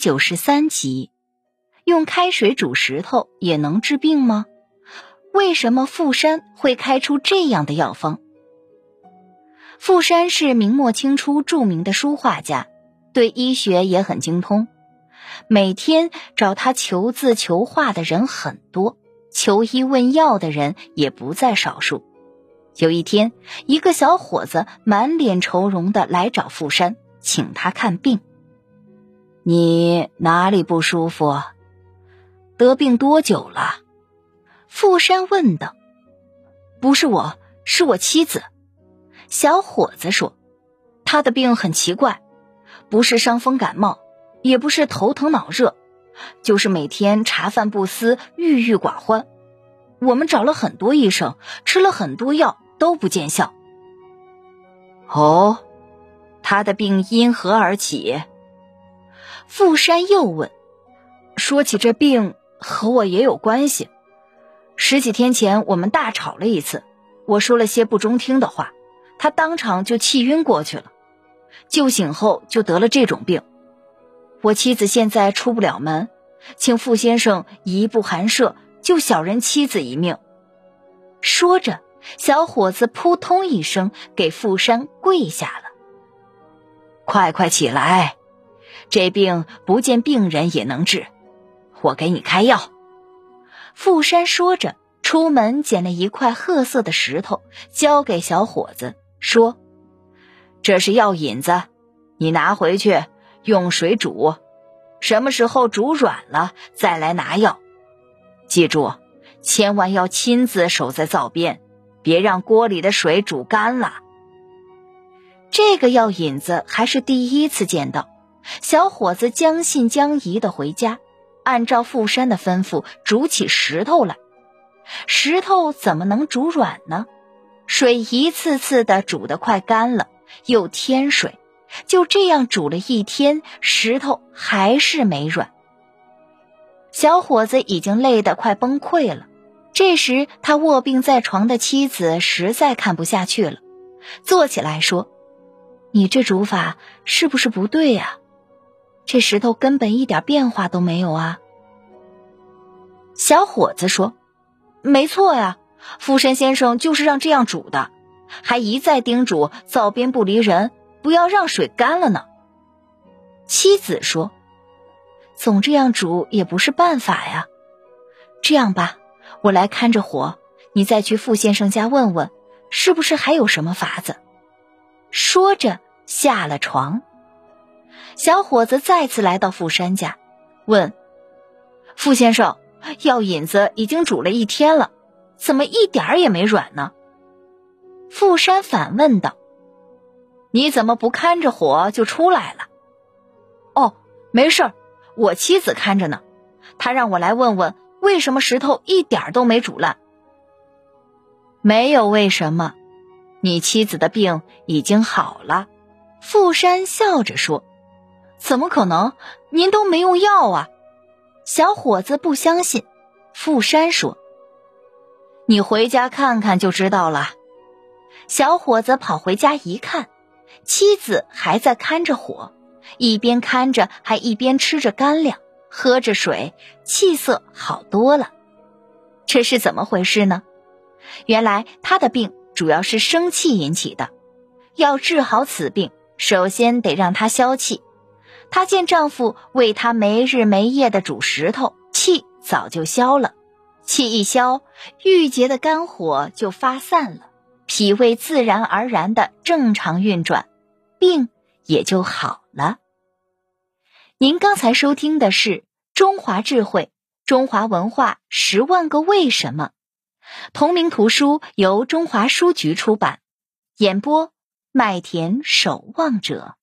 九十三集，用开水煮石头也能治病吗？为什么富山会开出这样的药方？富山是明末清初著名的书画家，对医学也很精通，每天找他求字求画的人很多，求医问药的人也不在少数。有一天，一个小伙子满脸愁容的来找富山，请他看病。你哪里不舒服？得病多久了？富山问道。不是我，是我妻子。小伙子说，他的病很奇怪，不是伤风感冒，也不是头疼脑热，就是每天茶饭不思，郁郁寡欢。我们找了很多医生，吃了很多药，都不见效。哦，他的病因何而起？富山又问：“说起这病，和我也有关系。十几天前，我们大吵了一次，我说了些不中听的话，他当场就气晕过去了。救醒后就得了这种病。我妻子现在出不了门，请傅先生移步寒舍，救小人妻子一命。”说着，小伙子扑通一声给富山跪下了：“快快起来！”这病不见病人也能治，我给你开药。富山说着，出门捡了一块褐色的石头，交给小伙子，说：“这是药引子，你拿回去用水煮，什么时候煮软了再来拿药。记住，千万要亲自守在灶边，别让锅里的水煮干了。”这个药引子还是第一次见到。小伙子将信将疑的回家，按照富山的吩咐煮起石头来。石头怎么能煮软呢？水一次次的煮得快干了，又添水，就这样煮了一天，石头还是没软。小伙子已经累得快崩溃了。这时，他卧病在床的妻子实在看不下去了，坐起来说：“你这煮法是不是不对呀？”这石头根本一点变化都没有啊！小伙子说：“没错呀，富山先生就是让这样煮的，还一再叮嘱灶边不离人，不要让水干了呢。”妻子说：“总这样煮也不是办法呀。这样吧，我来看着火，你再去傅先生家问问，是不是还有什么法子。”说着下了床。小伙子再次来到富山家，问：“傅先生，药引子已经煮了一天了，怎么一点儿也没软呢？”富山反问道：“你怎么不看着火就出来了？”“哦，没事儿，我妻子看着呢，她让我来问问为什么石头一点都没煮烂。”“没有为什么，你妻子的病已经好了。”富山笑着说。怎么可能？您都没用药啊！小伙子不相信。富山说：“你回家看看就知道了。”小伙子跑回家一看，妻子还在看着火，一边看着还一边吃着干粮，喝着水，气色好多了。这是怎么回事呢？原来他的病主要是生气引起的，要治好此病，首先得让他消气。她见丈夫为她没日没夜的煮石头，气早就消了。气一消，郁结的肝火就发散了，脾胃自然而然的正常运转，病也就好了。您刚才收听的是《中华智慧中华文化十万个为什么》，同名图书由中华书局出版，演播麦田守望者。